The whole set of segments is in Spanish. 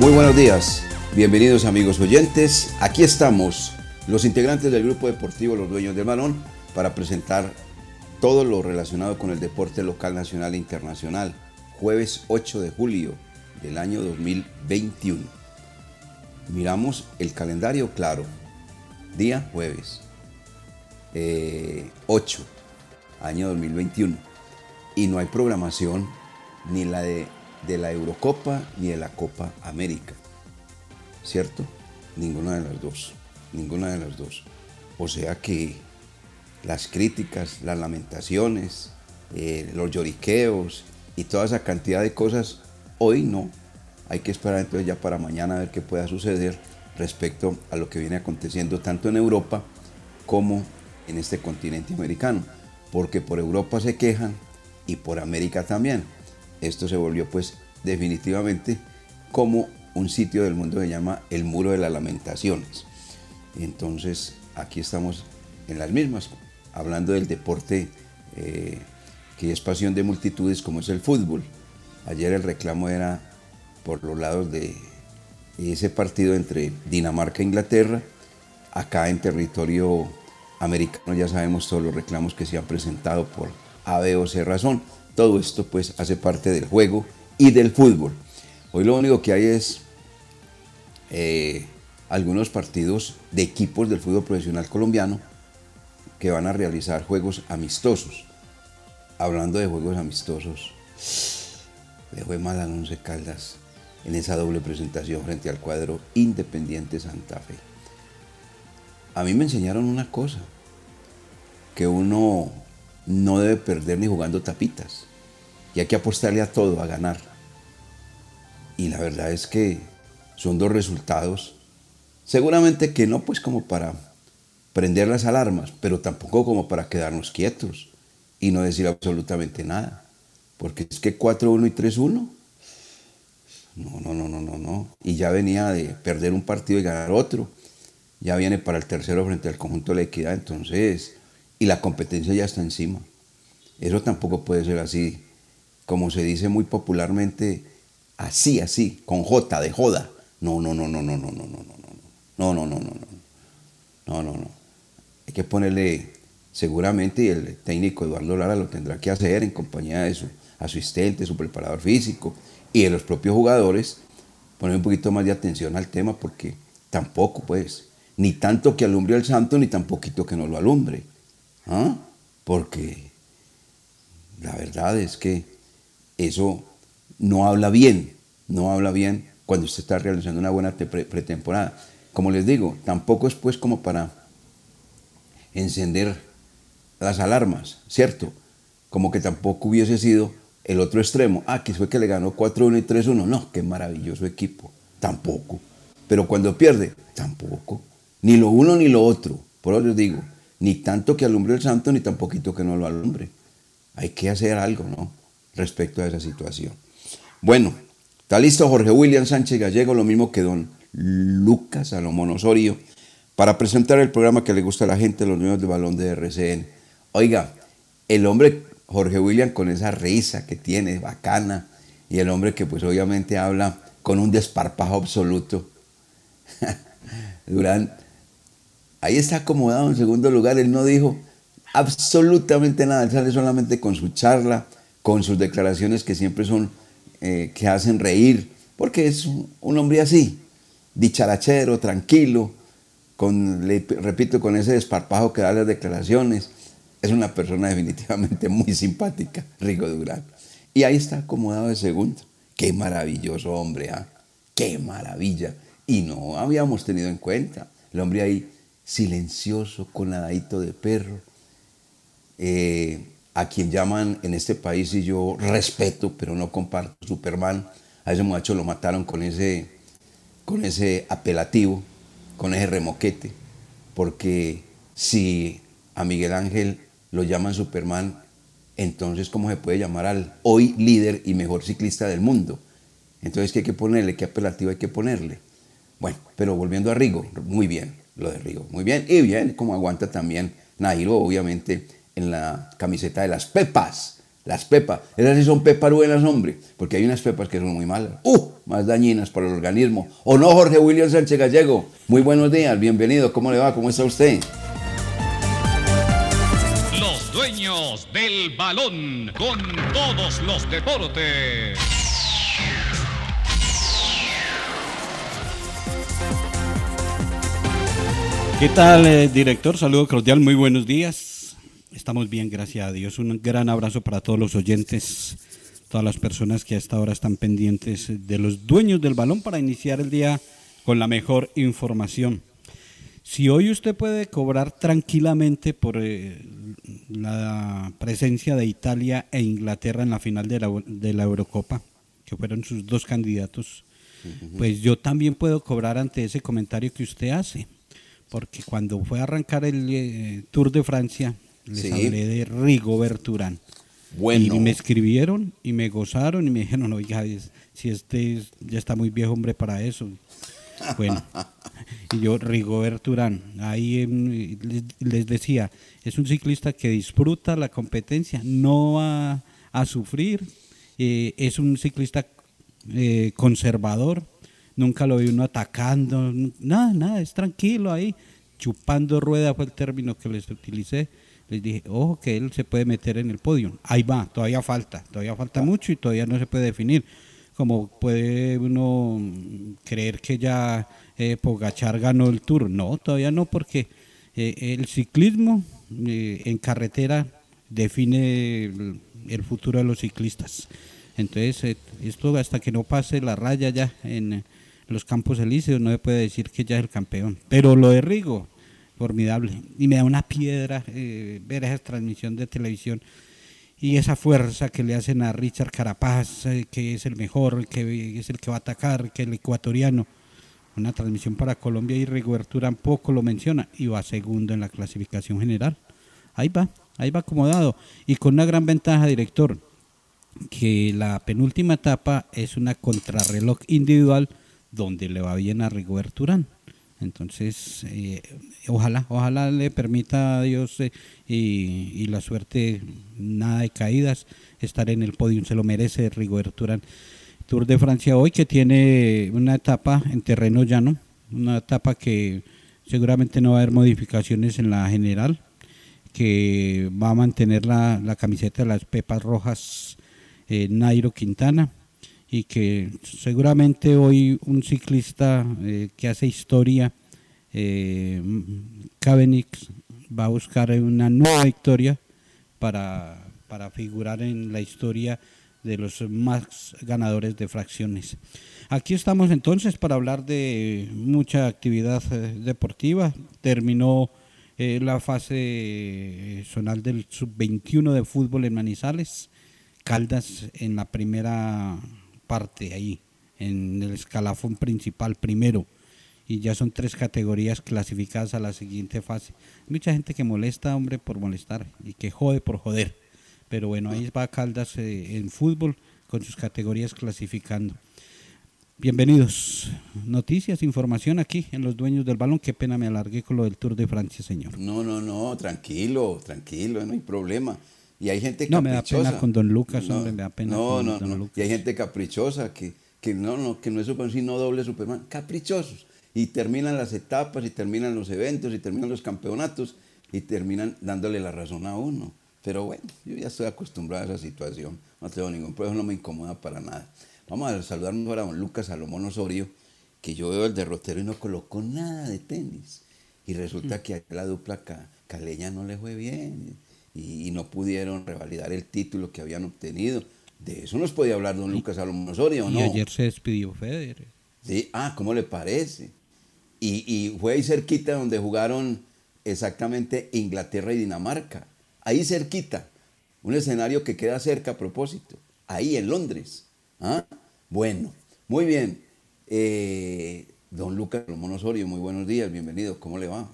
Muy buenos días, bienvenidos amigos oyentes. Aquí estamos, los integrantes del grupo deportivo Los Dueños del Balón, para presentar todo lo relacionado con el deporte local, nacional e internacional. Jueves 8 de julio del año 2021. Miramos el calendario claro. Día jueves 8, eh, año 2021. Y no hay programación ni la de de la Eurocopa ni de la Copa América. ¿Cierto? Ninguna de las dos. Ninguna de las dos. O sea que las críticas, las lamentaciones, eh, los lloriqueos y toda esa cantidad de cosas, hoy no. Hay que esperar entonces ya para mañana a ver qué pueda suceder respecto a lo que viene aconteciendo tanto en Europa como en este continente americano. Porque por Europa se quejan y por América también esto se volvió pues definitivamente como un sitio del mundo que se llama el Muro de las Lamentaciones. Entonces aquí estamos en las mismas, hablando del deporte eh, que es pasión de multitudes como es el fútbol. Ayer el reclamo era por los lados de ese partido entre Dinamarca e Inglaterra. Acá en territorio americano ya sabemos todos los reclamos que se han presentado por A, B o C razón. Todo esto pues hace parte del juego y del fútbol. Hoy lo único que hay es eh, algunos partidos de equipos del fútbol profesional colombiano que van a realizar juegos amistosos. Hablando de juegos amistosos, le fue mal a Once Caldas en esa doble presentación frente al cuadro Independiente Santa Fe. A mí me enseñaron una cosa, que uno no debe perder ni jugando tapitas y hay que apostarle a todo, a ganar. Y la verdad es que son dos resultados, seguramente que no pues como para prender las alarmas, pero tampoco como para quedarnos quietos y no decir absolutamente nada. Porque es que 4-1 y 3-1, no, no, no, no, no, no. Y ya venía de perder un partido y ganar otro. Ya viene para el tercero frente al conjunto de la equidad, entonces, y la competencia ya está encima. Eso tampoco puede ser así como se dice muy popularmente, así, así, con J, de joda. No, no, no, no, no, no, no, no, no, no, no, no, no, no, no, no, no. Hay que ponerle, seguramente, y el técnico Eduardo Lara lo tendrá que hacer en compañía de su asistente, su preparador físico y de los propios jugadores, poner un poquito más de atención al tema porque tampoco, pues, ni tanto que alumbre al santo, ni tan poquito que no lo alumbre. ¿Ah? Porque la verdad es que eso no habla bien, no habla bien cuando usted está realizando una buena pretemporada. Como les digo, tampoco es pues como para encender las alarmas, ¿cierto? Como que tampoco hubiese sido el otro extremo. Ah, que fue que le ganó 4-1 y 3-1. No, qué maravilloso equipo. Tampoco. Pero cuando pierde, tampoco. Ni lo uno ni lo otro. Por eso les digo, ni tanto que alumbre el santo, ni tampoco que no lo alumbre. Hay que hacer algo, ¿no? Respecto a esa situación. Bueno, está listo Jorge William Sánchez Gallego, lo mismo que don Lucas Salomón Osorio, para presentar el programa que le gusta a la gente, los niños de balón de RCN. Oiga, el hombre Jorge William con esa risa que tiene, bacana, y el hombre que pues obviamente habla con un desparpajo absoluto. Durán, ahí está acomodado en segundo lugar, él no dijo absolutamente nada, sale solamente con su charla, con sus declaraciones que siempre son, eh, que hacen reír, porque es un, hombre así, dicharachero, tranquilo, con, le repito, con ese desparpajo que da las declaraciones. Es una persona definitivamente muy simpática, Rigo Durán. Y ahí está acomodado de segundo. Qué maravilloso hombre, ¿ah? Qué maravilla. Y no habíamos tenido en cuenta. El hombre ahí silencioso, con nadadito de perro, eh, a quien llaman en este país, y yo respeto, pero no comparto, Superman. A ese muchacho lo mataron con ese, con ese apelativo, con ese remoquete, porque si a Miguel Ángel lo llaman Superman, entonces ¿cómo se puede llamar al hoy líder y mejor ciclista del mundo? Entonces, ¿qué hay que ponerle? ¿Qué apelativo hay que ponerle? Bueno, pero volviendo a Rigo, muy bien, lo de Rigo, muy bien, y bien, como aguanta también Nairo, obviamente, en la camiseta de las Pepas. Las pepas, esas sí son pepas buenas, hombre, porque hay unas pepas que son muy malas, ¡uh! más dañinas para el organismo. ¿O no, Jorge William Sánchez Gallego? Muy buenos días, bienvenido, ¿cómo le va? ¿Cómo está usted? Los dueños del balón con todos los deportes. ¿Qué tal, eh, director? Saludo cordial, muy buenos días. Estamos bien, gracias a Dios. Un gran abrazo para todos los oyentes, todas las personas que a esta hora están pendientes de los dueños del balón para iniciar el día con la mejor información. Si hoy usted puede cobrar tranquilamente por eh, la presencia de Italia e Inglaterra en la final de la, de la Eurocopa, que fueron sus dos candidatos, pues yo también puedo cobrar ante ese comentario que usted hace porque cuando fue a arrancar el eh, Tour de Francia, les Sí. hablé de Rigobert Urán. Bueno. Y me escribieron y me gozaron y me dijeron, oiga, es- si este es- ya está muy viejo hombre para eso. Bueno, y yo, Rigobert Urán, ahí les, les decía, es un ciclista que disfruta la competencia, no va a sufrir, eh, es un ciclista eh, conservador, nunca lo vi uno atacando, nada, nada, es tranquilo ahí, chupando rueda fue el término que les utilicé. Les dije, ojo que él se puede meter en el podio. Ahí va, todavía falta, todavía falta mucho y todavía no se puede definir. Como puede uno creer que ya eh, Pogachar ganó el Tour. No, todavía no, porque eh, el ciclismo eh, en carretera define el, el futuro de los ciclistas. Entonces, eh, esto hasta que no pase la raya ya en los campos elíseos, no se puede decir que ya es el campeón. Pero lo de Rigo, formidable. Y me da una piedra eh, ver esa transmisión de televisión y esa fuerza que le hacen a Richard Carapaz, eh, que es el mejor, que es el que va a atacar, que el ecuatoriano. Una transmisión para Colombia y Rigoberto Urán poco lo menciona y va segundo en la clasificación general. Ahí va, ahí va acomodado. Y con una gran ventaja, director, que la penúltima etapa es una contrarreloj individual donde le va bien a Rigoberto Urán. Entonces, eh, ojalá, ojalá le permita a Dios eh, y, y la suerte, nada de caídas, estar en el podio, se lo merece Rigoberto Urán. Tour de Francia hoy que tiene una etapa en terreno llano, una etapa que seguramente no va a haber modificaciones en la general, que va a mantener la, la camiseta de las Pepas Rojas eh, Nairo Quintana y que seguramente hoy un ciclista eh, que hace historia, eh, va a buscar una nueva victoria para, para figurar en la historia de los más ganadores de fracciones. Aquí estamos entonces para hablar de mucha actividad eh, deportiva. Terminó eh, la fase zonal del sub-21 de fútbol en Manizales. Caldas en la primera parte ahí, en el escalafón principal primero. Y ya son tres categorías clasificadas a la siguiente fase. Mucha gente que molesta, hombre, por molestar y que jode por joder. Pero bueno, ahí va Caldas eh, en fútbol con sus categorías clasificando. Bienvenidos. Noticias, información aquí en Los Dueños del Balón. Qué pena me alargué con lo del Tour de Francia, señor. No, no, no, tranquilo, tranquilo, no hay problema. Y hay gente No, me da caprichosa. pena con don Lucas, hombre, me da pena No, con no, don no. Lucas. Y hay gente caprichosa que, que no, no, que no es Superman, sino doble Superman. Caprichosos. y terminan las etapas y terminan los eventos y terminan los campeonatos y terminan dándole la razón a uno. Pero bueno, yo ya estoy acostumbrado a esa situación, no tengo ningún problema, no me incomoda para nada. Vamos a saludar ahora a don Lucas Salomón Osorio, que yo veo el derrotero y no colocó nada de tenis. Y resulta que a la dupla caleña no le fue bien y, no pudieron revalidar el título que habían obtenido. De eso nos podía hablar don Lucas Salomón Osorio, ¿o no? Y ayer se despidió Federer. Sí, ah, ¿cómo le parece? Y, y fue ahí cerquita donde jugaron exactamente Inglaterra y Dinamarca. Ahí cerquita. Un escenario que queda cerca a propósito. Ahí en Londres. ¿Ah? Bueno, muy bien. Eh, don Lucas Salomón Osorio, muy buenos días, bienvenido. ¿Cómo le va?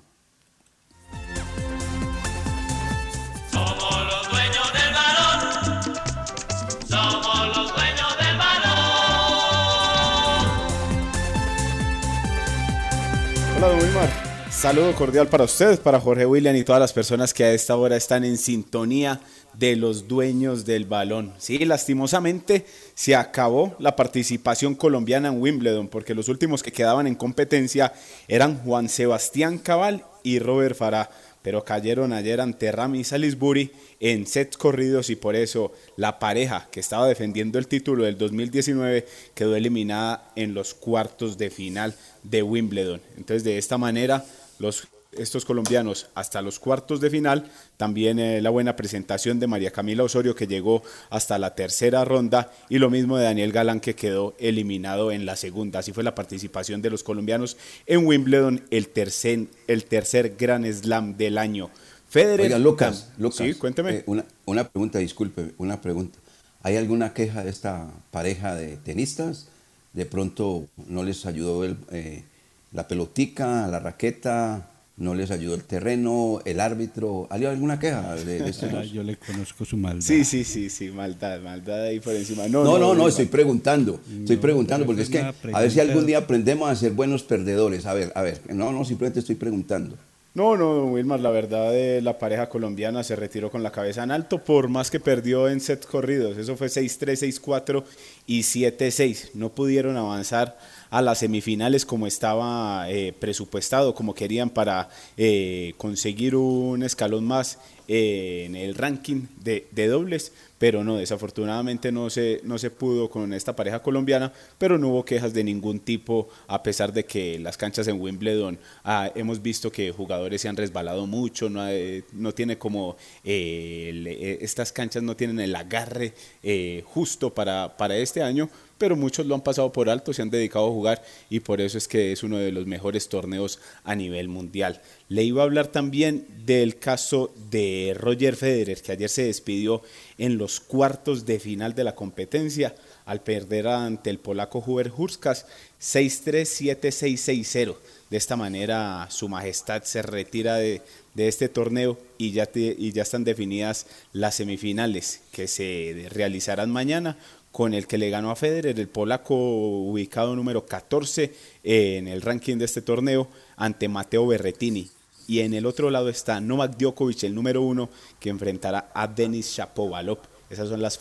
Saludo cordial para ustedes, para Jorge William y todas las personas que a esta hora están en sintonía de los dueños del balón. Sí, lastimosamente se acabó la participación colombiana en Wimbledon, porque los últimos que quedaban en competencia eran Juan Sebastián Cabal y Robert Farah pero cayeron ayer ante Rami Salisbury en sets corridos y por eso la pareja que estaba defendiendo el título del 2019 quedó eliminada en los cuartos de final de Wimbledon. Entonces de esta manera los estos colombianos hasta los cuartos de final. También eh, la buena presentación de María Camila Osorio que llegó hasta la tercera ronda y lo mismo de Daniel Galán que quedó eliminado en la segunda. Así fue la participación de los colombianos en Wimbledon, el tercer, el tercer Gran Slam del año. Federer. Oiga, Lucas, sí, cuénteme. Eh, una, una pregunta, disculpe, una pregunta. ¿Hay alguna queja de esta pareja de tenistas? De pronto no les ayudó el, eh, la pelotica, la raqueta, no les ayudó el terreno, el árbitro. ¿Hay alguna queja de, Yo le conozco su maldad. Sí, sí, sí, sí, maldad, maldad ahí por encima. No, no, no, no, estoy preguntando, estoy preguntando, porque es que a ver si algún día aprendemos a ser buenos perdedores. A ver, a ver, no, no, simplemente estoy preguntando. No, no, Wilmar, la verdad de la pareja colombiana se retiró con la cabeza en alto, por más que perdió en set corridos. Eso fue 6-3, 6-4 y 7-6. No pudieron avanzar a las semifinales como estaba eh, presupuestado, como querían para eh, conseguir un escalón más eh, en el ranking de, dobles, pero no, desafortunadamente no se, no se pudo con esta pareja colombiana, pero no hubo quejas de ningún tipo, a pesar de que las canchas en Wimbledon ah, hemos visto que jugadores se han resbalado mucho, no, no tiene como, estas canchas no tienen el agarre justo para, para este año, pero muchos lo han pasado por alto, se han dedicado a jugar y por eso es que es uno de los mejores torneos a nivel mundial. Le iba a hablar también del caso de Roger Federer, que ayer se despidió en los cuartos de final de la competencia al perder ante el polaco Hubert Hurskas 6-3-7-6-6-0. De esta manera, su majestad se retira de, este torneo y ya, y ya están definidas las semifinales que se realizarán mañana con el que le ganó a Federer, el polaco ubicado número 14 en el ranking de este torneo, ante Mateo Berretini. Y en el otro lado está Novak Djokovic, el número uno, que enfrentará a Denis Shapovalov. Esas son las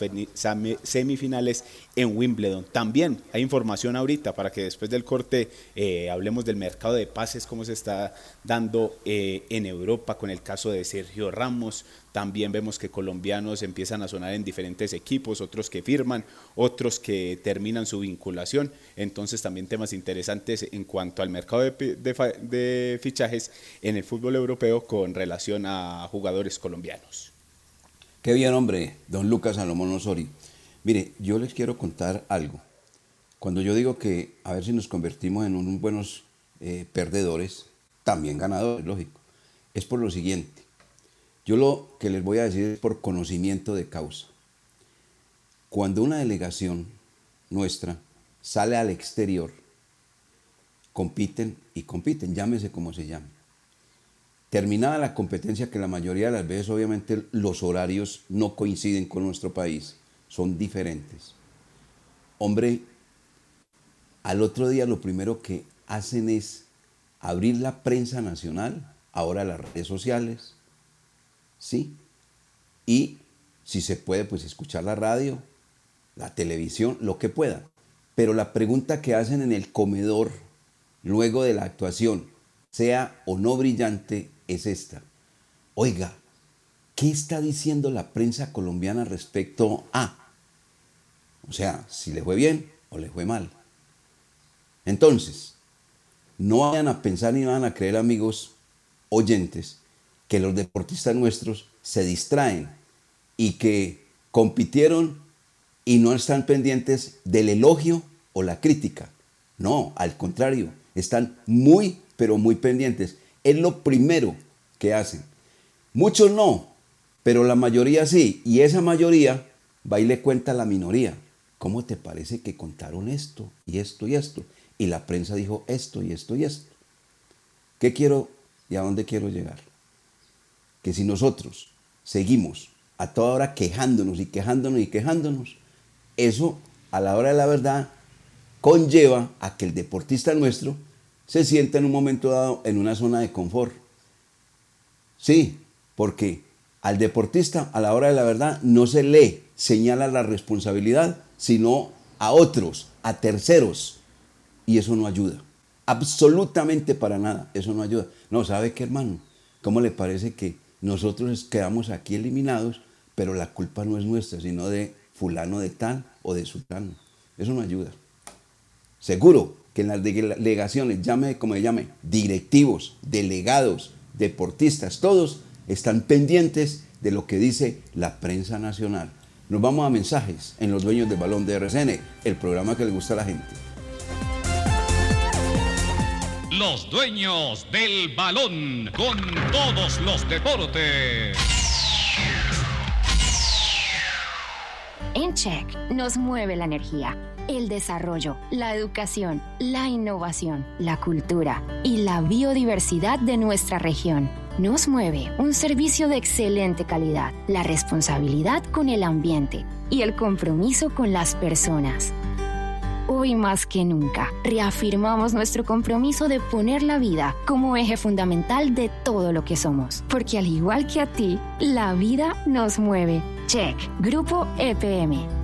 semifinales en Wimbledon. También hay información ahorita para que después del corte eh, hablemos del mercado de pases, cómo se está dando eh, en Europa con el caso de Sergio Ramos. También vemos que colombianos empiezan a sonar en diferentes equipos, otros que firman, otros que terminan su vinculación. Entonces también temas interesantes en cuanto al mercado de, fichajes en el fútbol europeo con relación a jugadores colombianos. Qué bien, hombre, don Lucas Salomón Osorio. Mire, yo les quiero contar algo. Cuando yo digo que a ver si nos convertimos en unos buenos eh, perdedores, también ganadores, lógico, es por lo siguiente. Yo lo que les voy a decir es por conocimiento de causa. Cuando una delegación nuestra sale al exterior, compiten y compiten, llámese como se llame. Terminada la competencia, que la mayoría de las veces obviamente los horarios no coinciden con nuestro país, son diferentes. Hombre, al otro día lo primero que hacen es abrir la prensa nacional, ahora las redes sociales, ¿sí? Y si se puede, pues escuchar la radio, la televisión, lo que pueda. Pero la pregunta que hacen en el comedor luego de la actuación, sea o no brillante, es esta. Oiga, ¿qué está diciendo la prensa colombiana respecto a? O sea, si le fue bien o le fue mal. Entonces, no vayan a pensar ni van a creer, amigos oyentes, que los deportistas nuestros se distraen y que compitieron y no están pendientes del elogio o la crítica. No, al contrario, están muy, pero muy pendientes. Es lo primero que hacen. Muchos no, pero la mayoría sí. Y esa mayoría va y le cuenta a la minoría. ¿Cómo te parece que contaron esto y esto y esto? Y la prensa dijo esto y esto y esto. ¿Qué quiero y a dónde quiero llegar? Que si nosotros seguimos a toda hora quejándonos y quejándonos y quejándonos, eso a la hora de la verdad conlleva a que el deportista nuestro se sienta en un momento dado en una zona de confort. Sí, porque al deportista a la hora de la verdad no se le señala la responsabilidad, sino a otros, a terceros. Y eso no ayuda. Absolutamente para nada. Eso no ayuda. No, ¿sabe qué, hermano? ¿Cómo le parece que nosotros quedamos aquí eliminados, pero la culpa no es nuestra, sino de fulano de tal o de sultano? Eso no ayuda. Seguro que en las delegaciones, llame como llame, directivos, delegados, deportistas, todos están pendientes de lo que dice la prensa nacional. Nos vamos a mensajes en Los Dueños del Balón de RCN, el programa que le gusta a la gente. Los Dueños del Balón, con todos los deportes. En Check nos mueve la energía, el desarrollo, la educación, la innovación, la cultura y la biodiversidad de nuestra región. Nos mueve un servicio de excelente calidad, la responsabilidad con el ambiente y el compromiso con las personas. Hoy más que nunca, reafirmamos nuestro compromiso de poner la vida como eje fundamental de todo lo que somos, porque al igual que a ti, la vida nos mueve. Check, Grupo EPM.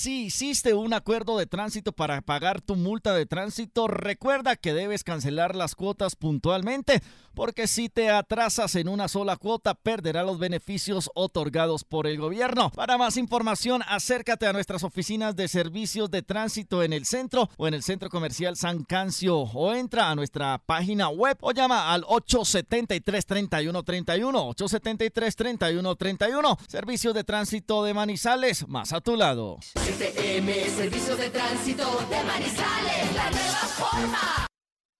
Si hiciste un acuerdo de tránsito para pagar tu multa de tránsito, recuerda que debes cancelar las cuotas puntualmente, porque si te atrasas en una sola cuota, perderás los beneficios otorgados por el gobierno. Para más información, acércate a nuestras oficinas de servicios de tránsito en el centro o en el centro comercial San Cancio o entra a nuestra página web o llama al 873-3131, 873-3131, Servicios de Tránsito de Manizales, más a tu lado. STM, Servicio de Tránsito de Manizales, la nueva forma.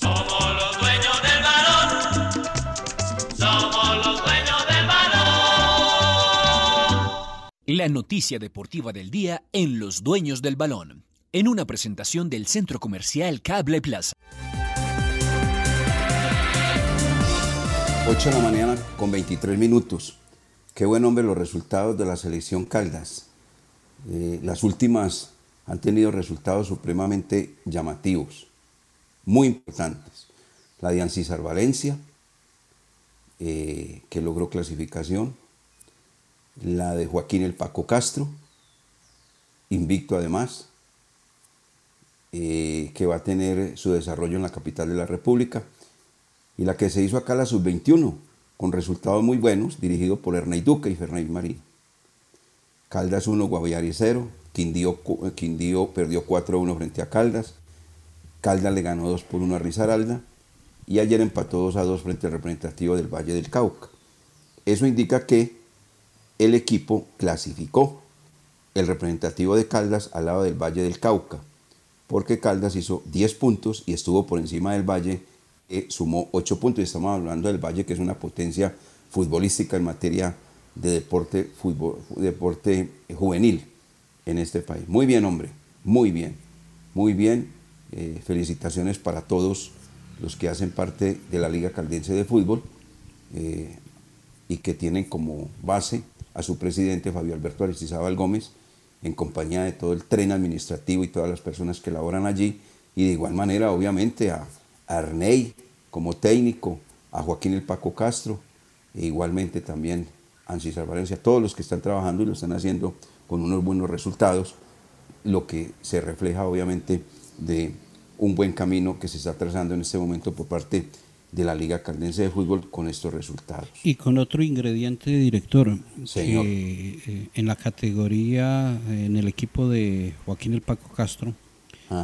Somos los dueños del balón. Somos los dueños del balón. La noticia deportiva del día en Los Dueños del Balón, en una presentación del Centro Comercial Cable Plaza. 8 de la mañana con 23 minutos. Qué buen hombre los resultados de la selección Caldas. Eh, las últimas han tenido resultados supremamente llamativos, muy importantes. La de Ancisar Valencia, eh, que logró clasificación. La de Joaquín El Paco Castro, invicto además, eh, que va a tener su desarrollo en la capital de la República. Y la que se hizo acá, la sub-21, con resultados muy buenos, dirigido por Ernei Duque y Ferney Marín. Caldas 1, Guaviare 0, Quindío, Quindío perdió 4-1 frente a Caldas, Caldas le ganó 2 por 1 a Risaralda y ayer empató 2 a 2 frente al representativo del Valle del Cauca. Eso indica que el equipo clasificó el representativo de Caldas al lado del Valle del Cauca, porque Caldas hizo 10 puntos y estuvo por encima del Valle, que sumó 8 puntos. Estamos hablando del Valle, que es una potencia futbolística en materia de deporte, deporte juvenil en este país. Muy bien, hombre, muy bien, muy bien. Eh, felicitaciones para todos los que hacen parte de la Liga Caldense de Fútbol eh, y que tienen como base a su presidente Fabio Alberto Aristizábal Gómez, en compañía de todo el tren administrativo y todas las personas que laboran allí, y de igual manera, obviamente, a, Arney como técnico, a Joaquín El Paco Castro, e igualmente también a Ancisar Valencia, todos los que están trabajando y lo están haciendo con unos buenos resultados, lo que se refleja obviamente de un buen camino que se está trazando en este momento por parte de la Liga Caldense de Fútbol con estos resultados. Y con otro ingrediente, director, Señor. que eh, en la categoría, en el equipo de Joaquín el Paco Castro,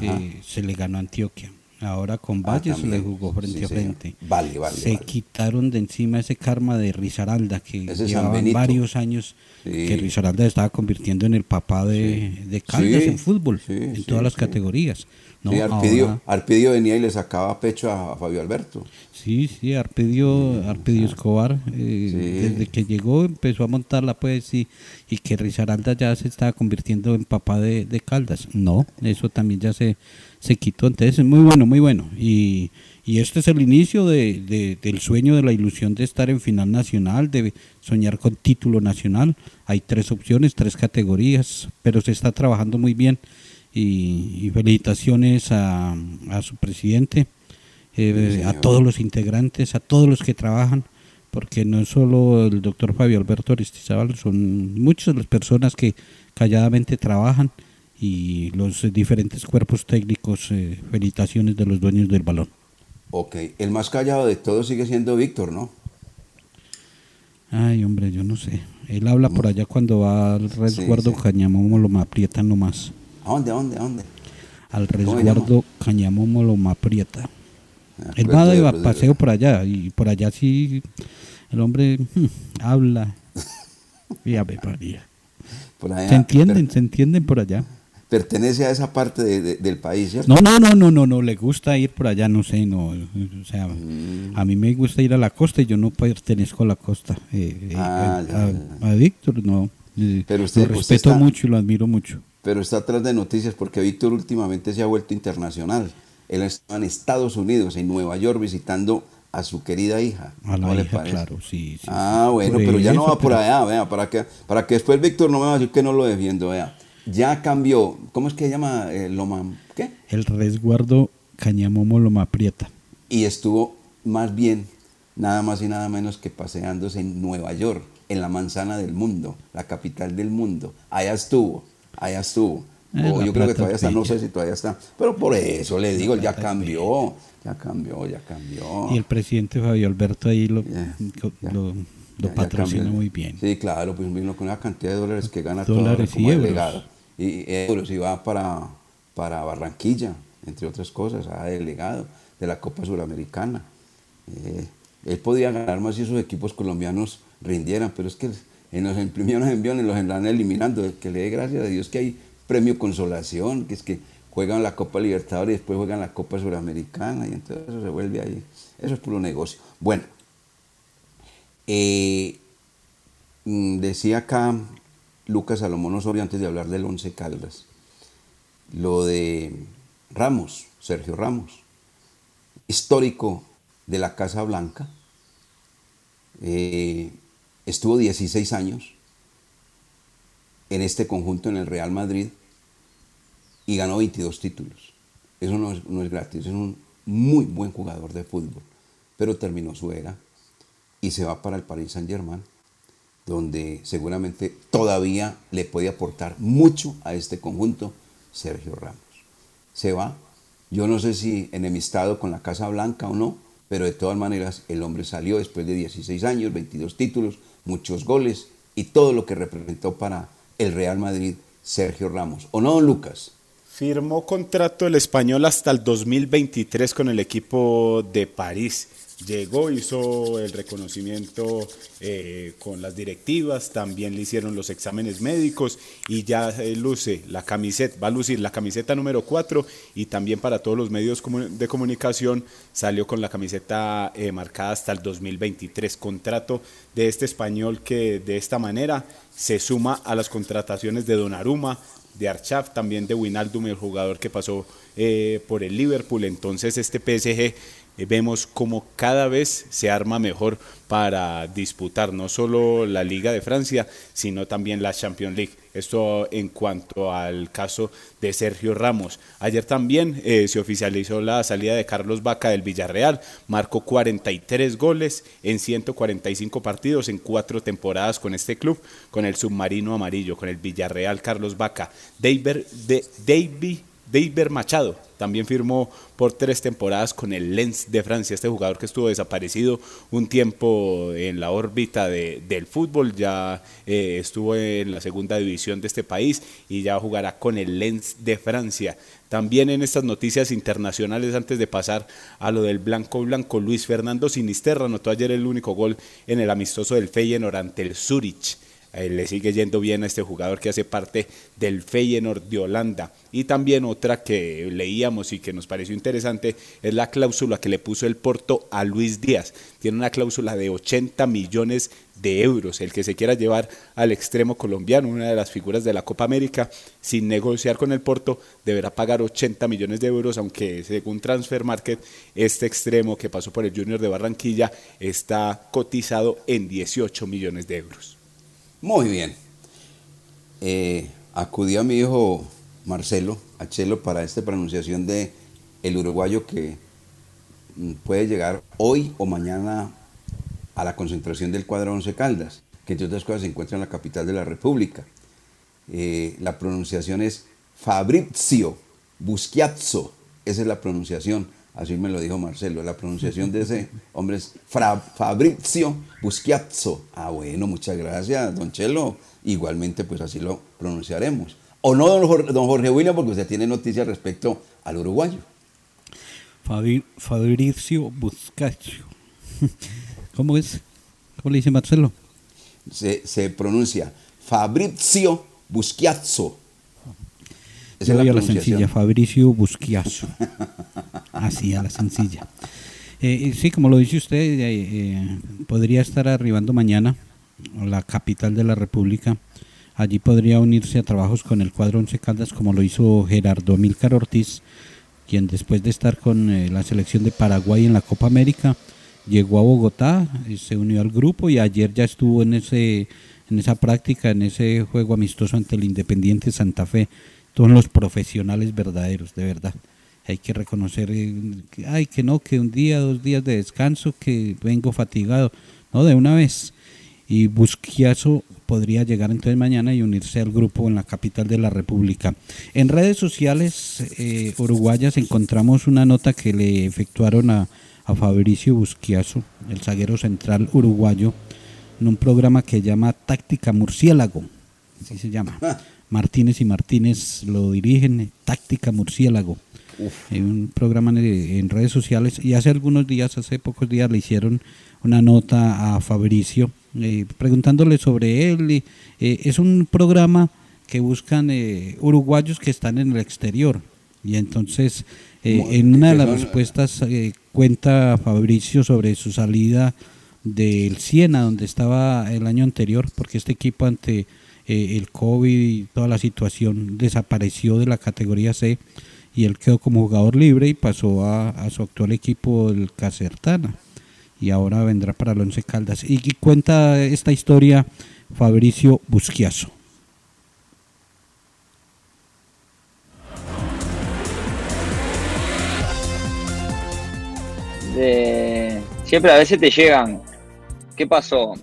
eh, se le ganó a Antioquia. Ahora con Ah, Valle se le jugó frente Sí, a frente. Vale, vale, Se vale. quitaron de encima ese karma de Risaralda, que Benito. varios años Sí. que Risaralda estaba convirtiendo en el papá de, de Caldas en fútbol, en todas las sí. categorías. ¿No? Sí, Arpidio, Ahora- Arpidio venía y le sacaba pecho a, a Fabio Alberto. Sí, sí, Arpedio, Arpedio Escobar, eh, Sí. desde que llegó empezó a montarla pues y, y que Risaralda ya se estaba convirtiendo en papá de, de Caldas. No, eso también ya se, se quitó, entonces es muy bueno, muy bueno. Y, y este es el inicio de, de- del sueño, de la ilusión de estar en final nacional, de soñar con título nacional. Hay tres opciones, tres categorías, pero se está trabajando muy bien. Y, y felicitaciones a, a su presidente, eh, Sí, a todos los integrantes, a todos los que trabajan, porque no es solo el doctor Fabio Alberto Aristizábal, son muchas las personas que calladamente trabajan y los diferentes cuerpos técnicos, eh, felicitaciones de los dueños del balón. Ok, el más callado de todos sigue siendo Víctor, ¿no? Ay, hombre, yo no sé. Él habla por allá cuando va al resguardo sí. Cañamomo, lo aprieta nomás. ¿A dónde, a dónde, a dónde? Al ¿Cómo se resguardo Cañamomo lo aprieta. Él va de paseo por allá y por allá sí el hombre hmm, habla. Y Ave María. Por allá, Se entienden, se entienden por allá. pertenece a esa parte de- de- del país, ¿cierto? No, no, no, no, no, no, le gusta ir por allá, no sé, no, o sea, Mm. a mí me gusta ir a la costa y yo no pertenezco a la costa. eh, eh, Ah, a, ya, a- a Víctor, no, eh, Pero usted- lo usted respeto está- mucho y lo admiro mucho. Pero está atrás de noticias porque Víctor últimamente se ha vuelto internacional. Él está en Estados Unidos, en Nueva York, visitando a su querida hija. A la ¿Cómo le hija, parece? claro, sí, sí, Ah, bueno, pero ya no eso, va por pero- allá, vea, para que, para que después Víctor no me va a decir que no lo defiendo, vea. Ya cambió, ¿cómo es que se llama? Eh, Loma, ¿qué? El resguardo Cañamomo Loma Prieta. Y estuvo más bien, nada más y nada menos que paseándose en Nueva York, en la manzana del mundo, la capital del mundo. Allá estuvo, allá estuvo. Eh, O yo creo que todavía está, no sé si todavía está. Pero por eso le digo, ya cambió, ya cambió, ya cambió. Y el presidente Fabio Alberto ahí lo, co- lo- Lo Ya- ya patrocina muy bien. Sí, claro, pues vino con una cantidad de dólares que gana Dólares todo como y delegado. Y, euros, y va para, para Barranquilla, entre otras cosas, a delegado de la Copa Suramericana. Eh, él podía ganar más si esos equipos colombianos rindieran, pero es que en los imprimieron envíos los están eliminando. Que le dé gracias a Dios que hay premio consolación, que es que juegan la Copa Libertadores y después juegan la Copa Suramericana, y entonces eso se vuelve ahí. Eso es puro negocio. Bueno, eh, mm, decía acá Lucas Salomón Osorio antes de hablar del Once Caldas, lo de Ramos, Sergio Ramos, histórico de la Casa Blanca, eh, estuvo 16 años en este conjunto en el Real Madrid y ganó 22 títulos. Eso no es, no es gratis, es un muy buen jugador de fútbol, pero terminó su era y se va para el Paris Saint Germain, donde seguramente todavía le puede aportar mucho a este conjunto Sergio Ramos. Se va, yo no sé si enemistado con la Casa Blanca o no, pero de todas maneras el hombre salió después de 16 años, 22 títulos, muchos goles y todo lo que representó para el Real Madrid Sergio Ramos. ¿O no, don Lucas? Firmó contrato el español hasta el 2023 con el equipo de París. Llegó, hizo el reconocimiento eh, con las directivas, también le hicieron los exámenes médicos y ya eh, luce la camiseta, va a lucir la camiseta número 4 y también para todos los medios de comunicación salió con la camiseta eh, marcada hasta el 2023. Contrato de este español que de esta manera se suma a las contrataciones de Donnarumma, de Archaf, también de Winaldum, el jugador que pasó por el Liverpool. Entonces este PSG vemos como cada vez se arma mejor para disputar no solo la Liga de Francia, sino también la Champions League. Esto en cuanto al caso de Sergio Ramos. Ayer también eh, se oficializó la salida de Carlos Vaca del Villarreal. Marcó 43 goles en 145 partidos en cuatro temporadas con este club, con el submarino amarillo, con el Villarreal Carlos Vaca. David, de, David, David Machado también firmó por tres temporadas con el Lens de Francia, este jugador que estuvo desaparecido un tiempo en la órbita de- del fútbol, ya eh, estuvo en la segunda división de este país y ya jugará con el Lens de Francia. También en estas noticias internacionales, antes de pasar a lo del blanco blanco, Luis Fernando Sinisterra anotó ayer el único gol en el amistoso del Feyenoord ante el Zurich. Eh, le sigue yendo bien a este jugador que hace parte del Feyenoord de Holanda. Y también otra que leíamos y que nos pareció interesante es la cláusula que le puso el Porto a Luis Díaz. Tiene una cláusula de 80 millones de euros. El que se quiera llevar al extremo colombiano, una de las figuras de la Copa América, sin negociar con el Porto, deberá pagar 80 millones de euros, aunque según Transfer Market, este extremo que pasó por el Junior de Barranquilla está cotizado en 18 millones de euros. Muy bien. Eh, acudí a mi hijo Marcelo, a Chelo, para esta pronunciación de el uruguayo que mm, puede llegar hoy o mañana a la concentración del cuadro Once Caldas, que entre otras cosas se encuentra en la capital de la República. Eh, la pronunciación es Fabrizio Buschiazzo, esa es la pronunciación, así me lo dijo Marcelo, la pronunciación de ese hombre es Fra- Fabrizio Buschiazzo. Ah, bueno, muchas gracias, don Chelo. Igualmente, pues así lo pronunciaremos. O no, don Jorge, don Jorge William, porque usted tiene noticias respecto al uruguayo. Fabi- Fabricio Buscaccio. ¿Cómo es? ¿Cómo le dice Marcelo? Se, se pronuncia Fabrizio Buschiazzo. Esa Yo es la a la sencilla, Fabricio Busquiazo. Así, a la sencilla. Eh, eh, sí, como lo dice usted, eh, podría estar arribando mañana a la capital de la República. Allí podría unirse a trabajos con el cuadro Once Caldas, como lo hizo Gerardo Amílcar Ortiz, quien después de estar con eh, la selección de Paraguay en la Copa América, llegó a Bogotá, se unió al grupo y ayer ya estuvo en ese en esa práctica, en ese juego amistoso ante el Independiente Santa Fe. Todos los profesionales verdaderos, de verdad. Hay que reconocer, eh, que, ay, que no, que un día, dos días de descanso, que vengo fatigado. No, de una vez. Y Busquiazo podría llegar entonces mañana y unirse al grupo en la capital de la República. En redes sociales eh, uruguayas encontramos una nota que le efectuaron a, a Fabricio Busquiazo, el zaguero central uruguayo, en un programa que llama Táctica Murciélago, así se llama. Martínez y Martínez lo dirigen, eh, Táctica Murciélago. En un programa en, redes sociales y hace algunos días, hace pocos días le hicieron una nota a Fabricio eh, preguntándole sobre él. y, eh, es un programa que buscan eh, uruguayos que están en el exterior y entonces en una de las respuestas eh, cuenta Fabricio sobre su salida del Siena, donde estaba el año anterior, porque este equipo ante eh, el COVID y toda la situación desapareció de la categoría C y él quedó como jugador libre y pasó a, su actual equipo, el Casertana, y ahora vendrá para el Once Caldas. Y, y cuenta esta historia Fabricio Busquiazo. de- siempre a veces te llegan. ¿Qué pasó?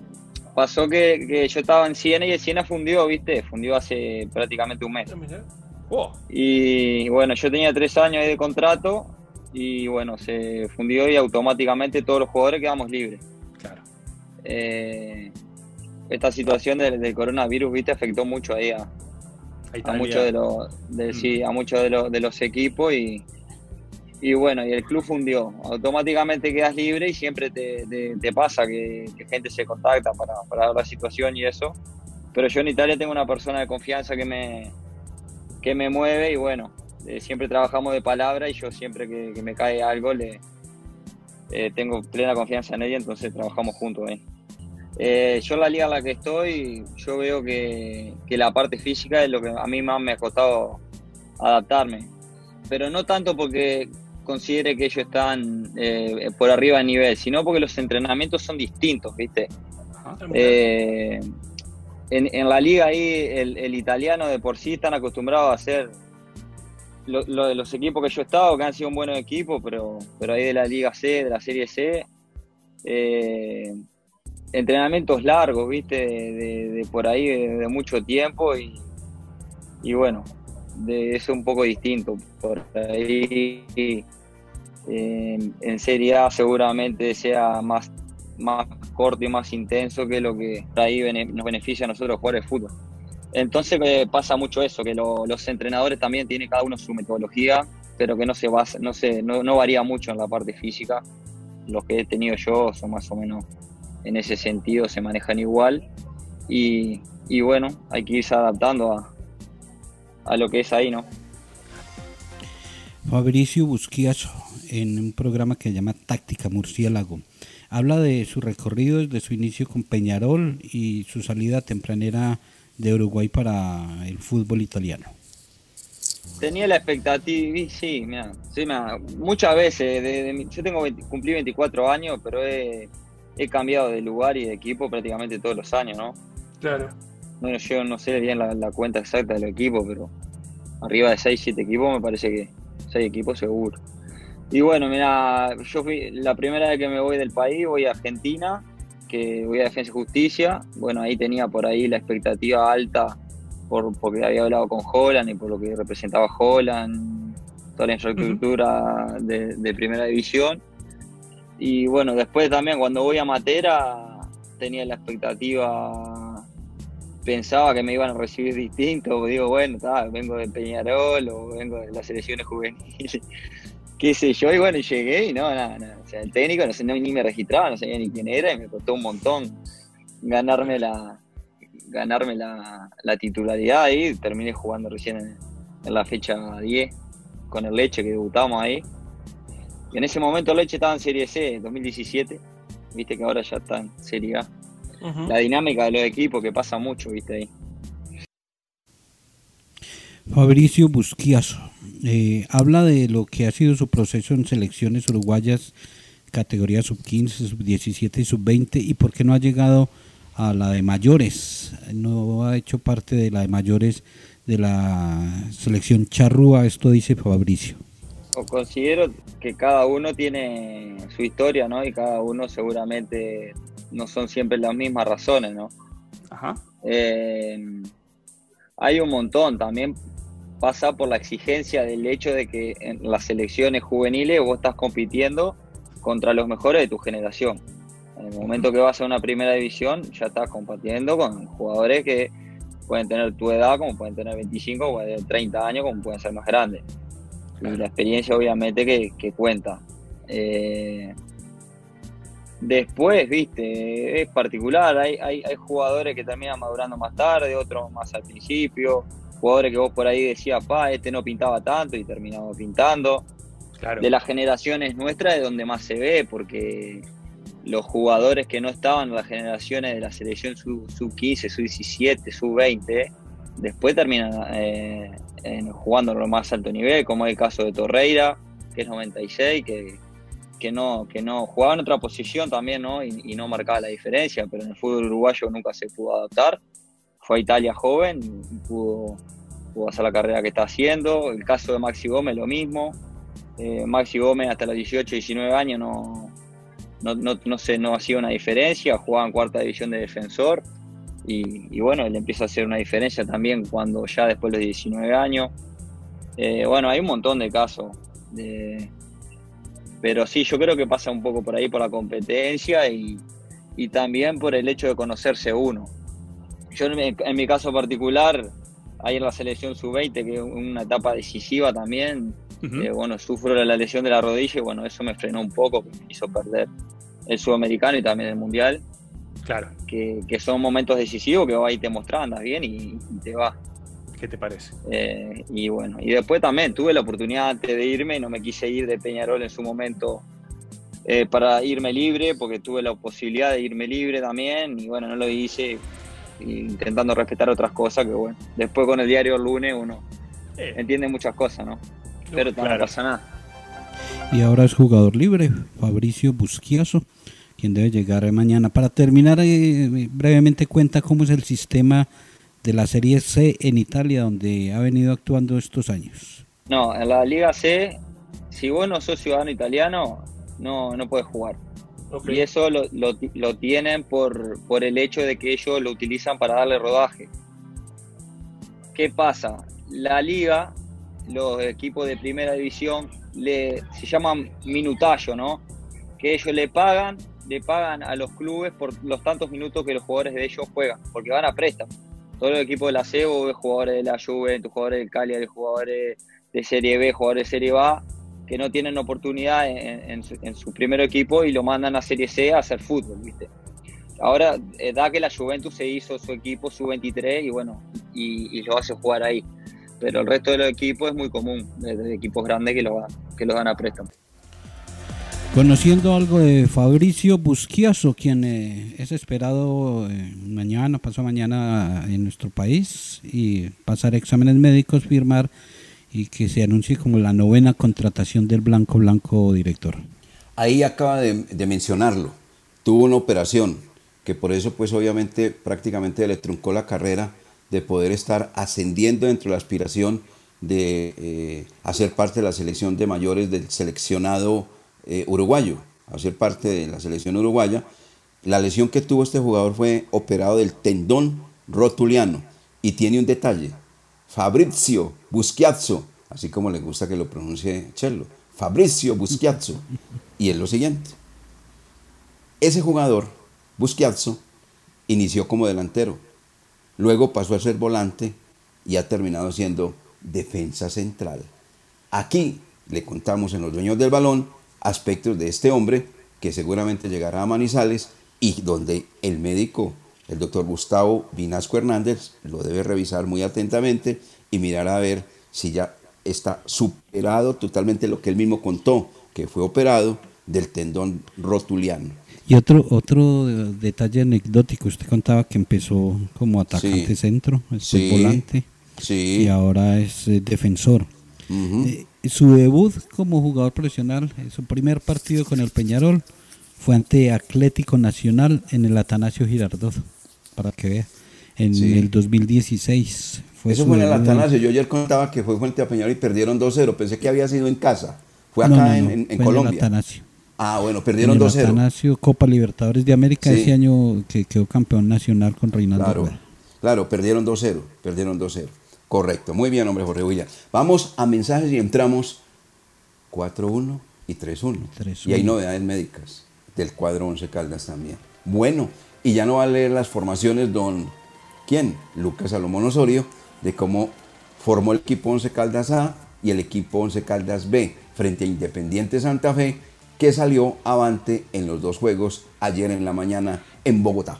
Pasó que, que yo estaba en Siena y el Siena fundió, ¿viste? Fundió hace prácticamente un mes. Y bueno, yo tenía tres años ahí de contrato y bueno, se fundió y automáticamente todos los jugadores quedamos libres. Eh, esta situación del, del coronavirus, ¿viste? Afectó mucho ahí a, a muchos de los de, sí, a muchos de los, de los equipos y, y bueno, y el club fundió. Automáticamente quedas libre y siempre te, pasa que, que gente se contacta para, para la situación y eso. Pero yo en Italia tengo una persona de confianza que me, que me mueve y bueno, eh, siempre trabajamos de palabra y yo siempre que, me cae algo le eh, tengo plena confianza en ella, entonces trabajamos juntos. Eh, yo en la liga en la que estoy, yo veo que, que la parte física es lo que a mí más me ha costado adaptarme. Pero no tanto porque considere que ellos están eh, por arriba de nivel, sino porque los entrenamientos son distintos, ¿viste? Eh, en, en la liga ahí, el, el italiano de por sí están acostumbrados a hacer lo, lo de los equipos que yo he estado, que han sido un buenos equipos, pero, pero ahí de la Liga C, de la Serie C, eh, entrenamientos largos, ¿viste? De, de- de por ahí, de, de mucho tiempo y, y bueno, de un poco distinto. Por ahí eh, en Serie A seguramente sea más, más corto y más intenso que lo que por ahí bene- nos beneficia a nosotros jugar el fútbol. Entonces eh, pasa mucho eso, que lo- los entrenadores también tienen cada uno su metodología, pero que no se basa, no se, no, no varía mucho en la parte física. Los que he tenido yo son más o menos en ese sentido, se manejan igual. Y, y bueno, hay que irse adaptando a, a lo que es ahí, ¿no? Fabricio Busquiazo, en un programa que se llama Táctica Murciélago. Habla de su recorrido desde su inicio con Peñarol y su salida tempranera de Uruguay para el fútbol italiano. Tenía la expectativa, sí, mira, sí, mira, muchas veces, de- de yo tengo 20 cumplí 24 años, pero he, he cambiado de lugar y de equipo prácticamente todos los años, ¿no? Claro. Bueno, yo no sé bien la, la cuenta exacta del equipo, pero arriba de 6, 7 equipos me parece que 6 equipos seguro. Y bueno, mira, yo fui la primera vez que me voy del país, voy a Argentina, que voy a Defensa y Justicia. Bueno, ahí tenía por ahí la expectativa alta por, porque había hablado con Holland y por lo que representaba Holland, toda la infraestructura de, de primera división. Y bueno, después también cuando voy a Matera tenía la expectativa, pensaba que me iban a recibir distinto, digo, bueno, vengo de Peñarol o vengo de las selecciones juveniles, qué sé yo, y bueno, llegué y no, nada, nada. O sea, el técnico no sé, ni me registraba, no sabía ni quién era y me costó un montón ganarme la ganarme la, la titularidad ahí, terminé jugando recién en, en la fecha 10 con el Leche que debutamos ahí. Y en ese momento Leche estaba en Serie C, 2017, viste que ahora ya está en Serie A. La dinámica de los equipos que pasa mucho, viste ahí. Fabricio Busquiazo eh, habla de lo que ha sido su proceso en selecciones uruguayas, categoría sub-15, sub-17 y sub-20, y por qué no ha llegado a la de mayores, no ha hecho parte de la de mayores de la selección charrúa, esto dice Fabricio. O considero que cada uno tiene su historia, ¿no? Y cada uno seguramente no son siempre las mismas razones, ¿no? Ajá. Eh, hay un montón también pasa por la exigencia del hecho de que en las selecciones juveniles vos estás compitiendo contra los mejores de tu generación. En el momento que vas a una primera división, ya estás compartiendo con jugadores que pueden tener tu edad, como pueden tener 25, o 30 años, como pueden ser más grandes. Y la experiencia obviamente que, cuenta. Eh, después, viste, es particular, hay, hay, hay, jugadores que terminan madurando más tarde, otros más al principio, jugadores que vos por ahí decías, pa, este no pintaba tanto y terminaba pintando. De las generaciones nuestras es donde más se ve, porque los jugadores que no estaban en las generaciones de la selección sub-15, sub-17, sub-20, después terminan eh, jugando a lo más alto nivel, como es el caso de Torreira, que es 96, que, que, no, que no jugaba en otra posición también ¿no? Y, no marcaba la diferencia, pero en el fútbol uruguayo nunca se pudo adaptar. Fue a Italia joven y pudo, pudo hacer la carrera que está haciendo. El caso de Maxi Gómez, lo mismo. Eh, Maxi Gómez hasta los 18, 19 años no, no, no, no, se, no hacía una diferencia, jugaba en cuarta división de defensor y, bueno, él empieza a hacer una diferencia también cuando ya después de los 19 años. Eh, bueno, hay un montón de casos, pero sí, yo creo que pasa un poco por ahí por la competencia y, también por el hecho de conocerse uno. Yo en mi, caso particular, ahí en la selección sub-20, que es una etapa decisiva también, eh, bueno, sufro la lesión de la rodilla y bueno, eso me frenó un poco, me hizo perder el sudamericano y también el mundial. Claro. Que, son momentos decisivos que ahí te mostras, andas bien y, te vas. ¿Qué te parece? Eh, y bueno, y después también tuve la oportunidad antes de irme, no me quise ir de Peñarol en su momento eh, para irme libre, porque tuve la posibilidad de irme libre también, y bueno, no lo hice, intentando respetar otras cosas, que bueno, después con el diario el lunes uno entiende muchas cosas, ¿no? Pero no pasa nada. Y ahora es jugador libre, Fabricio Busquiazo, quien debe llegar mañana. Para terminar, eh, brevemente cuenta cómo es el sistema de la Serie C en Italia, donde ha venido actuando estos años. No, en la Liga C, si vos no sos ciudadano italiano, no, no puedes jugar. Y eso lo, lo, lo, tienen por, por el hecho de que ellos lo utilizan para darle rodaje. ¿Qué pasa? La liga los equipos de primera división le, se llaman minutayo, ¿no? Que ellos le pagan, le pagan a los clubes por los tantos minutos que los jugadores de ellos juegan, porque van a préstamo. Todos los equipos de la CEBO, jugadores de la Juventus, jugadores del Cagliari, jugadores de Serie B, jugadores de Serie A, que no tienen oportunidad en, su, primer equipo y lo mandan a Serie C a hacer fútbol, ¿viste? Ahora eh, da que la Juventus se hizo su equipo, su 23, y bueno, y, lo hace jugar ahí pero el resto de los equipos es muy común, de, equipos grandes que los, que los dan a préstamo. Conociendo algo de Fabricio Busquiazo, quien eh, es esperado eh, mañana, pasado mañana en nuestro país y pasar exámenes médicos, firmar y que se anuncie como la novena contratación del Blanco Blanco director. Ahí acaba de, de mencionarlo, tuvo una operación que por eso pues obviamente prácticamente le truncó la carrera de poder estar ascendiendo dentro de la aspiración de eh, hacer parte de la selección de mayores del seleccionado eh, uruguayo, hacer parte de la selección uruguaya. La lesión que tuvo este jugador fue operado del tendón rotuliano y tiene un detalle, Fabrizio Buschiazzo, así como le gusta que lo pronuncie Chelo, Fabrizio Buschiazzo, y es lo siguiente, ese jugador, Buschiazzo, inició como delantero, Luego pasó a ser volante y ha terminado siendo defensa central. Aquí le contamos en los dueños del balón aspectos de este hombre que seguramente llegará a Manizales y donde el médico, el doctor Gustavo Vinasco Hernández, lo debe revisar muy atentamente y mirar a ver si ya está superado totalmente lo que él mismo contó, que fue operado del tendón rotuliano. Y otro otro detalle anecdótico, usted contaba que empezó como atacante centro, es volante, y ahora es eh. Eh, su debut como jugador profesional, eh, su primer partido con el Peñarol, fue ante Atlético Nacional en el Atanasio Girardot, para que vea, en el 2016. Fue Eso fue en el Atanasio, yo ayer contaba que fue frente a Peñarol y perdieron 2-0, pensé que había sido en casa, fue acá en, Colombia. Atanasio. Ah, bueno, perdieron 2-0. Atanasio, Copa Libertadores de América ese año que quedó campeón nacional con Reinaldo Claro, claro perdieron 2-0, perdieron 2-0. Correcto, muy bien, hombre, Jorge Villa. Vamos a mensajes y entramos 4-1 y 3-1. Y hay novedades médicas. del cuadro Once Caldas también. Bueno, y ya no va a leer las formaciones don, ¿quién? Lucas Salomón Osorio, de cómo formó el equipo Once Caldas A y el equipo Once Caldas B frente a Independiente Santa Fe, que salió avante en los dos juegos ayer en la mañana en Bogotá.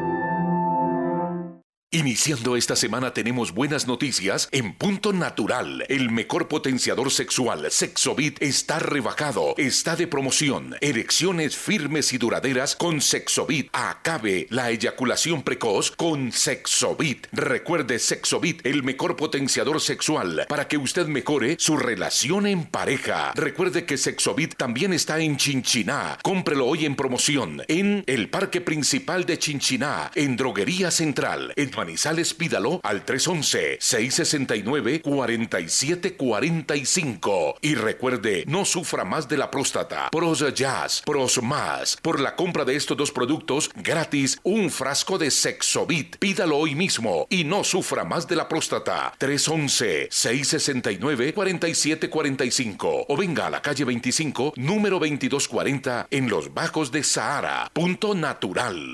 Iniciando esta semana tenemos buenas noticias en Punto Natural. El mejor potenciador sexual, Sexovit, está rebajado, está de promoción. Erecciones firmes y duraderas con Sexovit. Acabe la eyaculación precoz con Sexovit. Recuerde Sexovit, el mejor potenciador sexual para que usted mejore su relación en pareja. Recuerde que Sexovit también está en Chinchiná. Cómprelo hoy en promoción en el Parque Principal de Chinchiná, en Droguería Central. En Manizales pídalo al 311-669-4745. Y recuerde, no sufra más de la próstata. Pros Jazz, Pros Más. Por la compra de estos dos productos, gratis un frasco de Sexovit. Pídalo hoy mismo y no sufra más de la próstata. 311-669-4745. O venga a la calle 25, número 2240, en los Bajos de Sahara. Punto natural.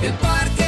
El Parque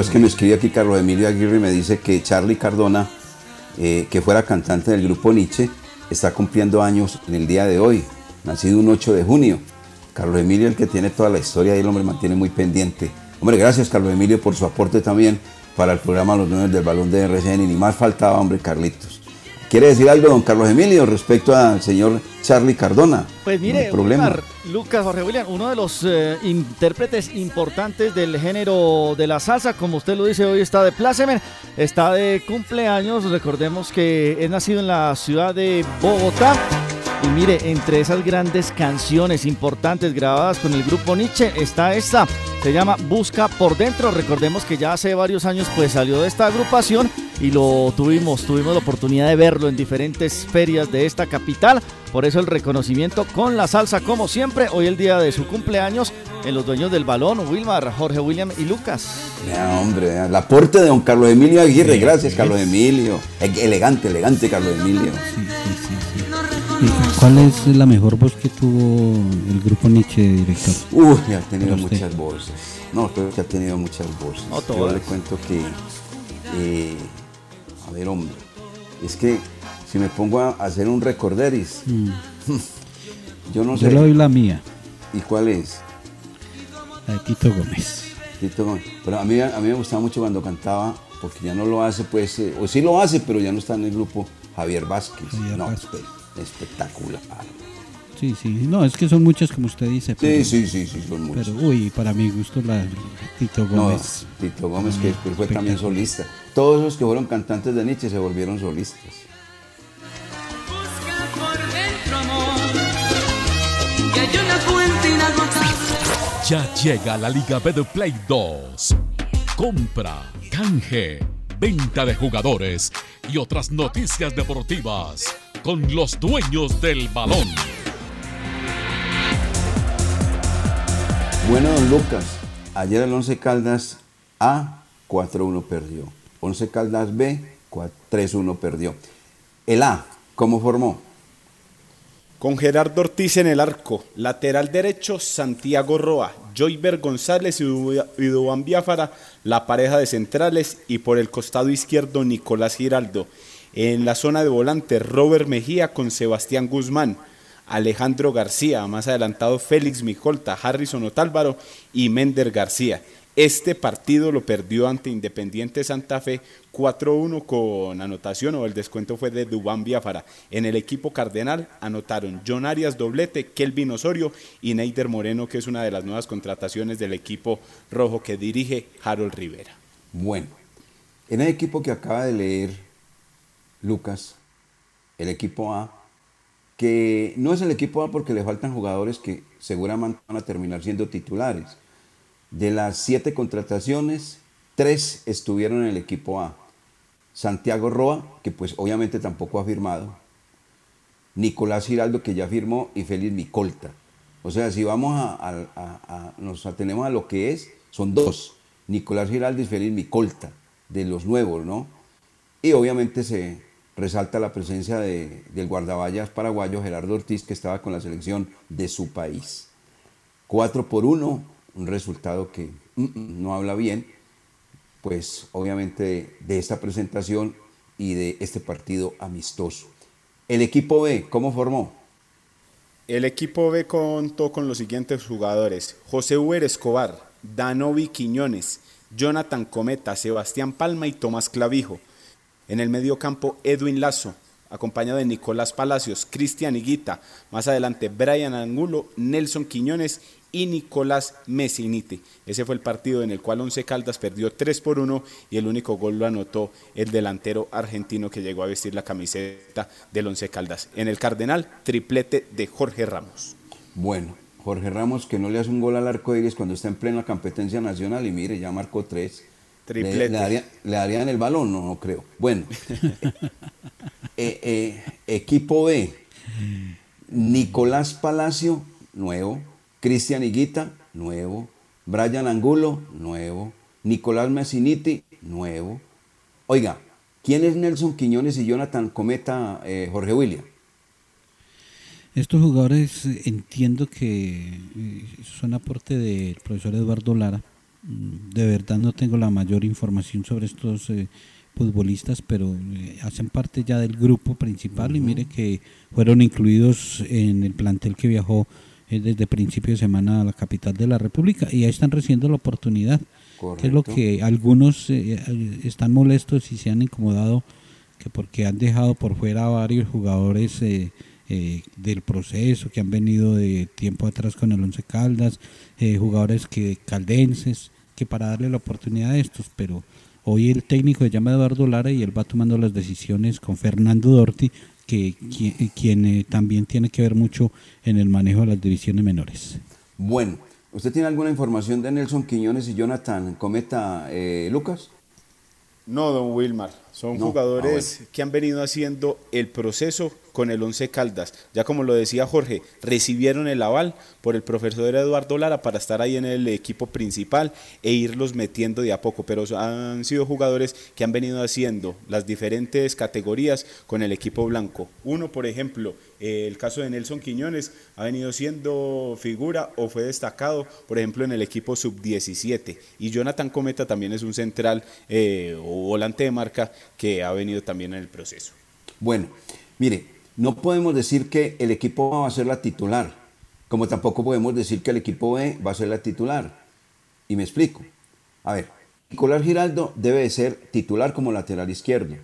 Es que me escribe aquí Carlos Emilio Aguirre y me dice que Charlie Cardona, eh, que fuera cantante del grupo Nietzsche, está cumpliendo años en el día de hoy, nacido un 8 de junio. Carlos Emilio, el que tiene toda la historia y el hombre mantiene muy pendiente. Hombre, gracias Carlos Emilio por su aporte también para el programa Los Dueños del Balón de RCN. Y ni más faltaba, hombre, Carlitos. ¿Quiere decir algo, don Carlos Emilio, respecto al señor Charlie Cardona? Pues mire, problema. Wilmar, Lucas Jorge William, uno de los eh, intérpretes importantes del género de la salsa, como usted lo dice, hoy está de plácemen, está de cumpleaños, recordemos que es nacido en la ciudad de Bogotá. Y mire, entre esas grandes canciones importantes grabadas con el grupo Nietzsche está esta, se llama Busca por Dentro. Recordemos que ya hace varios años pues salió de esta agrupación y lo tuvimos, tuvimos la oportunidad de verlo en diferentes ferias de esta capital. Por eso el reconocimiento con la salsa como siempre, hoy el día de su cumpleaños en los dueños del balón, Wilmar, Jorge William y Lucas. Ya, hombre, el aporte de don Carlos Emilio Aguirre. Gracias, Carlos Emilio. E- Elegante, elegante, Carlos Emilio. ¿Y ¿Cuál es la mejor voz que tuvo el grupo Nietzsche, director? Uy, ha tenido muchas voces. No, creo que ha tenido muchas voces. No Yo le cuento que, eh, a ver, hombre, es que si me pongo a hacer un recorderis, Mm. yo no Yo sé. le doy la mía, ¿Y cuál es? la de Tito Gómez. Tito Gómez. Pero a mí, a mí me gustaba mucho cuando cantaba, porque ya no lo hace, pues, eh, o sí lo hace, pero ya no está en el grupo Javier Vázquez. Javier no, Vázquez. Espectacular. Sí, sí, no, es que son muchas como usted dice. Sí, sí, sí, sí, son muchas. Pero, uy, para mi gusto la de Tito No, Gómez. Tito Gómez, que después fue también solista. Todos los que fueron cantantes de Nietzsche se volvieron solistas. Ya llega la Liga Play 2. Compra, canje, venta de jugadores y otras noticias deportivas con los dueños del balón. Bueno, don Lucas, ayer el 11 Caldas A 4-1 perdió. 11 Caldas B 4 3-1 perdió. El A, ¿cómo formó? Con Gerardo Ortiz en el arco, lateral derecho Santiago Roa, Joyber González y Du- y Dubán Biafara, la pareja de centrales y por el costado izquierdo Nicolás Giraldo. En la zona de volante Robert Mejía con Sebastián Guzmán, Alejandro García, más adelantado Félix Micolta, Harrison Otálvaro y Mender García. Este partido lo perdió ante Independiente Santa Fe 4-1 con anotación o el descuento fue de Dubán Biafara. En el equipo cardenal anotaron John Arias doblete, Kelvin Osorio y Neider Moreno, que es una de las nuevas contrataciones del equipo rojo que dirige Harold Rivera. Bueno, en el equipo que acaba de leer Lucas, el equipo A, que no es el equipo A porque le faltan jugadores que seguramente van a terminar siendo titulares. De las siete contrataciones, tres estuvieron en el equipo A. Santiago Roa, que pues obviamente tampoco ha firmado. Nicolás Giraldo, que ya firmó, y Félix Micolta. O sea, si vamos a, nos atenemos a lo que es, son dos. Nicolás Giraldo y Félix Micolta, de los nuevos, ¿no? Y obviamente se resalta la presencia de- del guardaballas paraguayo Gerardo Ortiz, que estaba con la selección de su país. 4 por 1, un resultado que mm, mm, no habla bien, pues obviamente de, esta presentación y de este partido amistoso. El equipo B, ¿cómo formó? El equipo B contó con los siguientes jugadores: José Uber Escobar, Danovi Quiñones, Jonathan Cometa, Sebastián Palma y Tomás Clavijo. En el medio campo, Edwin Lazo, acompañado de Nicolás Palacios, Cristian Higuita, más adelante Brian Angulo, Nelson Quiñones y Nicolás Messiniti. Ese fue el partido en el cual Once Caldas perdió 3 por 1 y el único gol lo anotó el delantero argentino que llegó a vestir la camiseta del Once Caldas. En el Cardenal, triplete de Jorge Ramos. Bueno, Jorge Ramos que no le hace un gol al arco iris cuando está en plena competencia nacional y mire, ya marcó tres. Triplete. Le, le daría- le darían el balón? No, no creo. Bueno, eh, eh, equipo B, Nicolás Palacio, nuevo. Cristian Higuita, nuevo. Brian Angulo, nuevo. Nicolás Messiniti, nuevo. Oiga, ¿quién es Nelson Quiñones y Jonathan Cometa, eh, Jorge William? Estos jugadores eh, entiendo que eh, son aporte del profesor Eduardo Lara. De verdad no tengo la mayor información sobre estos eh, futbolistas, pero eh, hacen parte ya del grupo principal y mire que fueron incluidos en el plantel que viajó eh, desde principio de semana a la capital de la República y ahí están recibiendo la oportunidad. Que es lo que algunos están molestos y se han incomodado que porque han dejado por fuera a varios jugadores eh, del proceso que han venido de tiempo atrás con el Once Caldas, eh, jugadores que caldenses, que para darle la oportunidad a estos, pero hoy el técnico se llama Eduardo Lara y él va tomando las decisiones con Fernando Dorti, que quien, quien, eh, también tiene que ver mucho en el manejo de las divisiones menores. Bueno, ¿usted tiene alguna información de Nelson Quiñones y Jonathan Cometa eh, Lucas? No, don Wilmar. Son No, jugadores ah, que han venido haciendo el proceso con el Once Caldas. Ya como lo decía Jorge, recibieron el aval por el profesor Eduardo Lara para estar ahí en el equipo principal e irlos metiendo de a poco. Pero han sido jugadores que han venido haciendo las diferentes categorías con el equipo blanco. Uno, por ejemplo, el caso de Nelson Quiñones ha venido siendo figura o fue destacado, por ejemplo, en el equipo sub-17. Y Jonathan Cometa también es un central eh, o volante de marca que ha venido también en el proceso. Bueno, mire, no podemos decir que el equipo A va a ser la titular, como tampoco podemos decir que el equipo B va a ser la titular. Y me explico. A ver, Nicolás Giraldo debe de ser titular como lateral izquierdo.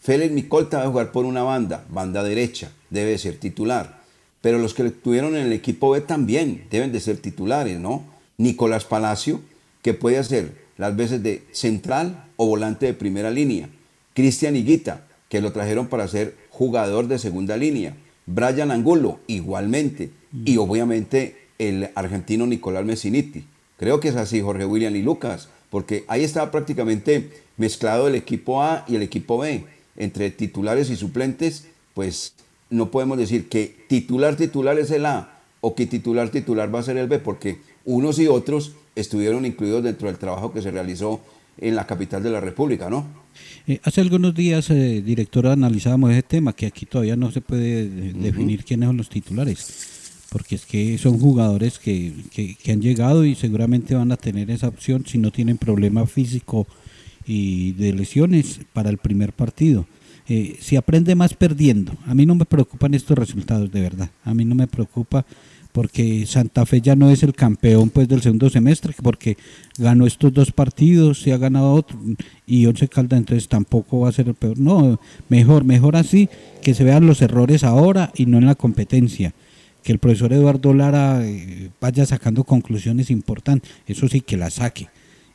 Félix Micolta va a jugar por una banda, banda derecha, debe de ser titular. Pero los que estuvieron en el equipo B también deben de ser titulares, ¿no? Nicolás Palacio, que puede hacer las veces de central o volante de primera línea. Cristian Higuita, que lo trajeron para ser jugador de segunda línea. Brian Angulo, igualmente. Y obviamente el argentino Nicolás Messiniti. Creo que es así, Jorge William y Lucas, porque ahí estaba prácticamente mezclado el equipo A y el equipo B. Entre titulares y suplentes, pues no podemos decir que titular titular es el A o que titular titular va a ser el B, porque unos y otros estuvieron incluidos dentro del trabajo que se realizó en la capital de la República, ¿no? Eh, hace algunos días, eh, directora, analizábamos ese tema, que aquí todavía no se puede eh, definir quiénes son los titulares, porque es que son jugadores que, que- que han llegado y seguramente van a tener esa opción si no tienen problema físico y de lesiones para el primer partido. Eh, si aprende más perdiendo, a mí no me preocupan estos resultados, de verdad, a mí no me preocupa porque Santa Fe ya no es el campeón pues del segundo semestre, porque ganó estos dos partidos y ha ganado otro, y Once Caldas entonces tampoco va a ser el peor. No, mejor, mejor así, que se vean los errores ahora y no en la competencia. Que el profesor Eduardo Lara eh, vaya sacando conclusiones importantes, eso sí, que las saque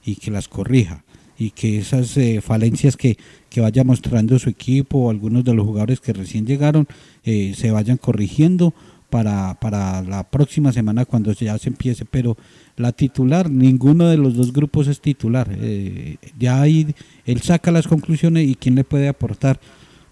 y que las corrija y que esas eh, falencias que, que vaya mostrando su equipo o algunos de los jugadores que recién llegaron eh, se vayan corrigiendo para, para la próxima semana cuando ya se empiece. Pero la titular, ninguno de los dos grupos es titular. Eh, ya ahí él saca las conclusiones y quién le puede aportar.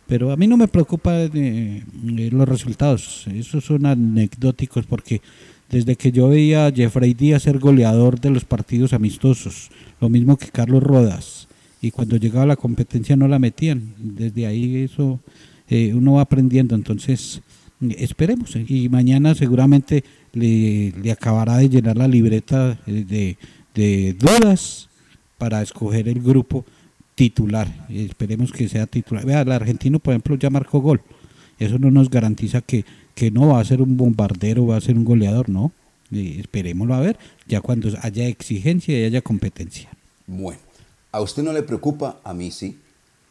Pero a mí no me preocupa eh, eh, los resultados, esos son anecdóticos porque desde que yo veía a Jeffrey Díaz ser goleador de los partidos amistosos, lo mismo que Carlos Rodas, y cuando llegaba la competencia no la metían, desde ahí eso eh, uno va aprendiendo, entonces esperemos, eh, y mañana seguramente le, acabará de llenar la libreta eh, de, de dudas para escoger el grupo titular, esperemos que sea titular. Vea, el argentino, por ejemplo, ya marcó gol, eso no nos garantiza que, que no va a ser un bombardero, va a ser un goleador, no. Esperémoslo a ver, ya cuando haya exigencia y haya competencia. Bueno, a usted no le preocupa, a mí sí,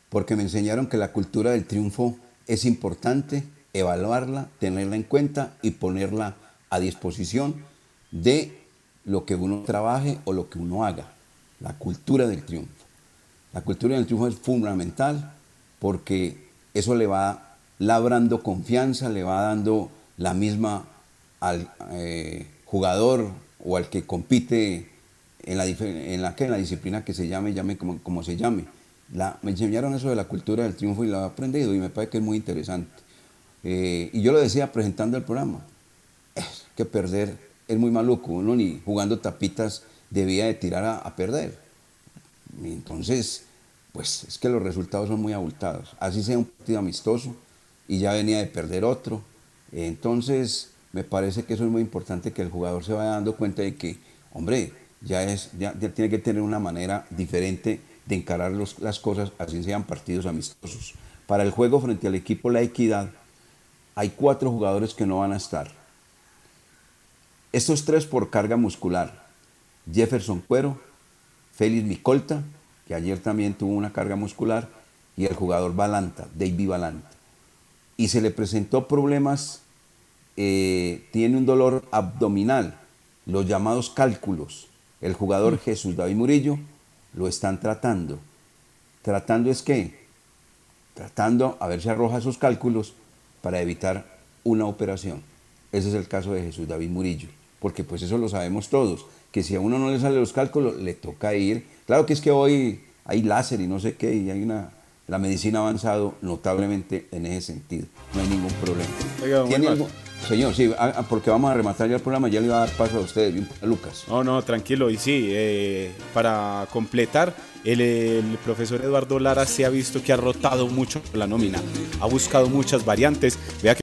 porque me enseñaron que la cultura del triunfo es importante, evaluarla, tenerla en cuenta y ponerla a disposición de lo que uno trabaje o lo que uno haga. La cultura del triunfo. La cultura del triunfo es fundamental porque eso le va labrando confianza, le va dando la misma al eh, jugador o al que compite en la, en la, la disciplina que se llame, llame como, como se llame. La, me enseñaron eso de la cultura del triunfo y lo he aprendido y me parece que es muy interesante. Eh, y yo lo decía presentando el programa, es que perder es muy maluco, uno ni jugando tapitas debía de tirar a, perder. Entonces, pues es que los resultados son muy abultados. Así sea un partido amistoso y ya venía de perder otro. Entonces, me parece que eso es muy importante que el jugador se vaya dando cuenta de que, hombre, ya, es, ya, tiene que tener una manera diferente de encarar los- las cosas, así sean partidos amistosos. Para el juego frente al equipo La Equidad, hay cuatro jugadores que no van a estar. Estos tres por carga muscular. Jefferson Cuero, Félix Micolta, que ayer también tuvo una carga muscular, y el jugador Balanta, David Balanta. Y se le presentó problemas, eh, tiene un dolor abdominal, los llamados cálculos. El jugador Jesús David Murillo lo están tratando. ¿Tratando es qué? Tratando a ver si arroja esos cálculos para evitar una operación. Ese es el caso de Jesús David Murillo, porque pues eso lo sabemos todos, que si a uno no le salen los cálculos, le toca ir. Claro que es que hoy hay láser y no sé qué, y hay una, la medicina ha avanzado notablemente en ese sentido. No hay ningún problema. Oiga, don ¿Tiene Wilmar. algo- Señor, sí, ah, ah, porque vamos a rematar ya el programa, ya le iba a dar paso a ustedes, a Lucas. No, no, tranquilo. Y sí, eh, para completar, el, el profesor Eduardo Lara se ha visto que ha rotado mucho la nómina, ha buscado muchas variantes. Vea que